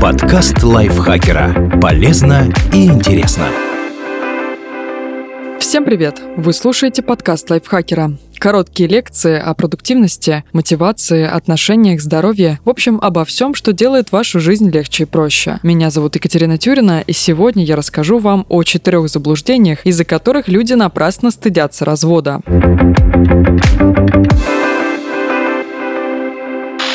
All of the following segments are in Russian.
Подкаст лайфхакера. Полезно и интересно. Всем привет! Вы слушаете подкаст лайфхакера. Короткие лекции о продуктивности, мотивации, отношениях, здоровье. В общем, обо всем, что делает вашу жизнь легче и проще. Меня зовут Екатерина Тюрина, и сегодня я расскажу вам о четырех заблуждениях, из-за которых люди напрасно стыдятся развода.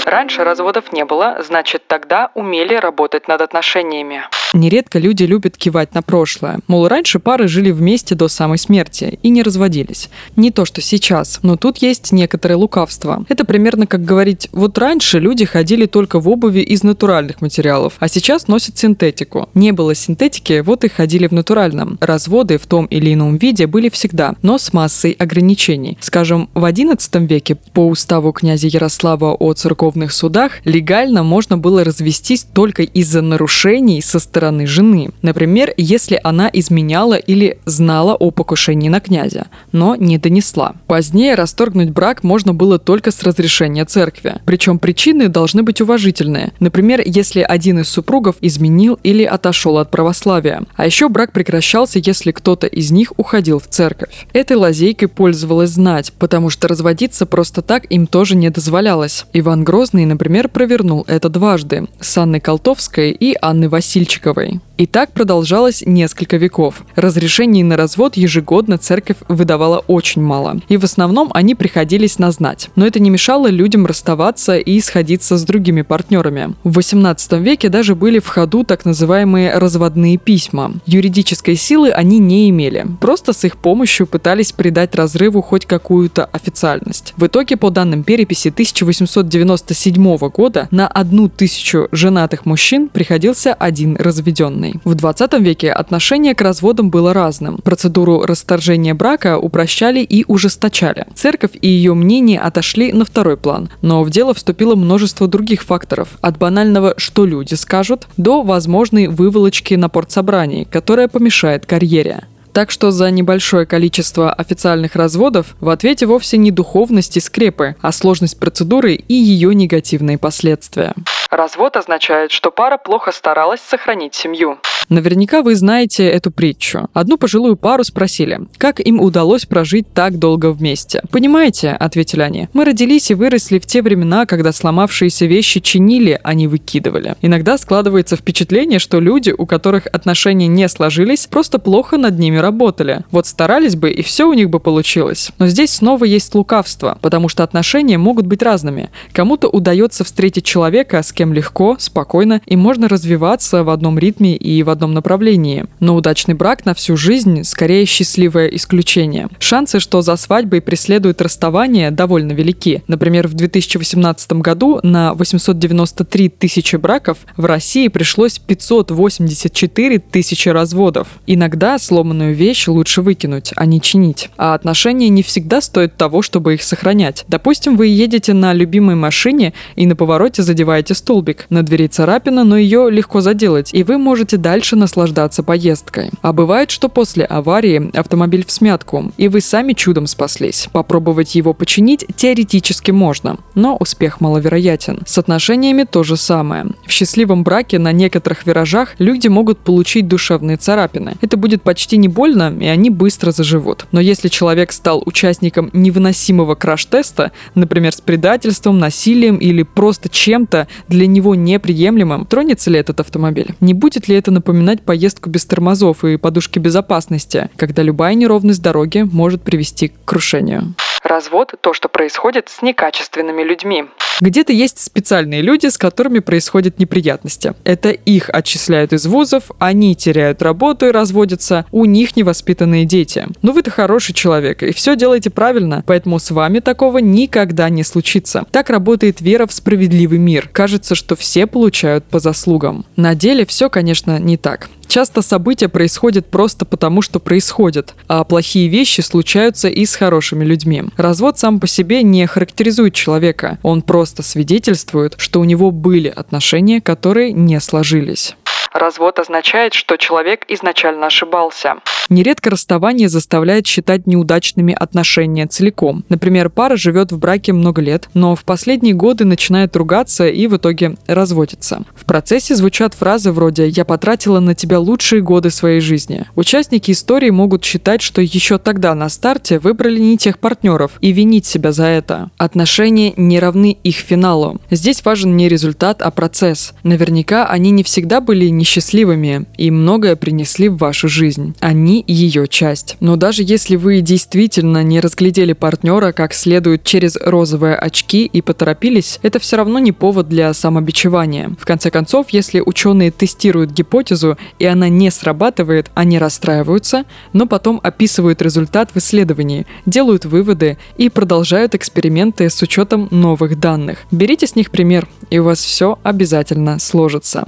Раньше разводов не было, значит тогда умели работать над отношениями. Нередко люди любят кивать на прошлое. Мол, раньше пары жили вместе до самой смерти и не разводились. Не то, что сейчас, но тут есть некоторое лукавство. Это примерно как говорить, вот раньше люди ходили только в обуви из натуральных материалов, а сейчас носят синтетику. Не было синтетики, вот и ходили в натуральном. Разводы в том или ином виде были всегда, но с массой ограничений. Скажем, в XI веке по уставу князя Ярослава о церковных судах легально можно было развестись только из-за нарушений со стороны стороны жены. Например, если она изменяла или знала о покушении на князя, но не донесла. Позднее расторгнуть брак можно было только с разрешения церкви. Причем причины должны быть уважительные. Например, если один из супругов изменил или отошел от православия. А еще брак прекращался, если кто-то из них уходил в церковь. Этой лазейкой пользовалась знать, потому что разводиться просто так им тоже не дозволялось. Иван Грозный, например, провернул это дважды с Анной Колтовской и Анной Васильчиковой Мельниковой. И так продолжалось несколько веков. Разрешений на развод ежегодно церковь выдавала очень мало. И в основном они приходились на знать. Но это не мешало людям расставаться и сходиться с другими партнерами. В 18 веке даже были в ходу так называемые разводные письма. Юридической силы они не имели. Просто с их помощью пытались придать разрыву хоть какую-то официальность. В итоге, по данным переписи 1897 года, на одну тысячу женатых мужчин приходился один разведенный разведенной. В 20 веке отношение к разводам было разным. Процедуру расторжения брака упрощали и ужесточали. Церковь и ее мнение отошли на второй план, но в дело вступило множество других факторов. От банального «что люди скажут» до возможной выволочки на портсобрании, которая помешает карьере. Так что за небольшое количество официальных разводов в ответе вовсе не духовность и скрепы, а сложность процедуры и ее негативные последствия. Развод означает, что пара плохо старалась сохранить семью. Наверняка вы знаете эту притчу. Одну пожилую пару спросили, как им удалось прожить так долго вместе. «Понимаете», — ответили они, — «мы родились и выросли в те времена, когда сломавшиеся вещи чинили, а не выкидывали. Иногда складывается впечатление, что люди, у которых отношения не сложились, просто плохо над ними работали. Вот старались бы, и все у них бы получилось. Но здесь снова есть лукавство, потому что отношения могут быть разными. Кому-то удается встретить человека, с кем легко, спокойно, и можно развиваться в одном ритме и в одном направлении. Но удачный брак на всю жизнь скорее счастливое исключение. Шансы, что за свадьбой преследует расставание, довольно велики. Например, в 2018 году на 893 тысячи браков в России пришлось 584 тысячи разводов. Иногда сломанную вещь лучше выкинуть, а не чинить. А отношения не всегда стоят того, чтобы их сохранять. Допустим, вы едете на любимой машине и на повороте задеваете столбик. На двери царапина, но ее легко заделать, и вы можете дальше наслаждаться поездкой. А бывает, что после аварии автомобиль в смятку, и вы сами чудом спаслись. Попробовать его починить теоретически можно, но успех маловероятен. С отношениями то же самое. В счастливом браке на некоторых виражах люди могут получить душевные царапины. Это будет почти не больно, и они быстро заживут. Но если человек стал участником невыносимого краш-теста, например, с предательством, насилием или просто чем-то для него неприемлемым, тронется ли этот автомобиль? Не будет ли это напоминать поездку без тормозов и подушки безопасности, когда любая неровность дороги может привести к крушению. Развод – то, что происходит с некачественными людьми. Где-то есть специальные люди, с которыми происходят неприятности. Это их отчисляют из вузов, они теряют работу и разводятся, у них невоспитанные дети. Но вы-то хороший человек, и все делаете правильно, поэтому с вами такого никогда не случится. Так работает вера в справедливый мир. Кажется, что все получают по заслугам. На деле все, конечно, не так. Часто события происходят просто потому, что происходят, а плохие вещи случаются и с хорошими людьми. Развод сам по себе не характеризует человека, он просто свидетельствует, что у него были отношения, которые не сложились. Развод означает, что человек изначально ошибался. Нередко расставание заставляет считать неудачными отношения целиком. Например, пара живет в браке много лет, но в последние годы начинает ругаться и в итоге разводится. В процессе звучат фразы вроде «я потратила на тебя лучшие годы своей жизни». Участники истории могут считать, что еще тогда на старте выбрали не тех партнеров и винить себя за это. Отношения не равны их финалу. Здесь важен не результат, а процесс. Наверняка они не всегда были несчастливыми и многое принесли в вашу жизнь. Они ее часть. Но даже если вы действительно не разглядели партнера как следует через розовые очки и поторопились, это все равно не повод для самобичевания. В конце концов, если ученые тестируют гипотезу и она не срабатывает, они расстраиваются, но потом описывают результат в исследовании, делают выводы и продолжают эксперименты с учетом новых данных. Берите с них пример, и у вас все обязательно сложится.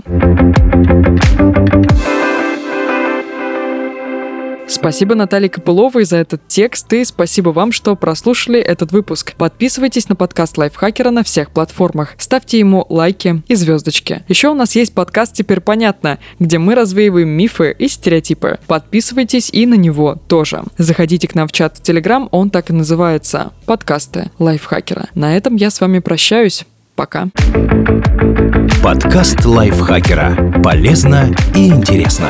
Спасибо Наталье Копыловой за этот текст и спасибо вам, что прослушали этот выпуск. Подписывайтесь на подкаст Лайфхакера на всех платформах. Ставьте ему лайки и звездочки. Еще у нас есть подкаст «Теперь понятно», где мы развеиваем мифы и стереотипы. Подписывайтесь и на него тоже. Заходите к нам в чат в Телеграм, он так и называется – подкасты Лайфхакера. На этом я с вами прощаюсь. Пока. Подкаст Лайфхакера. Полезно и интересно.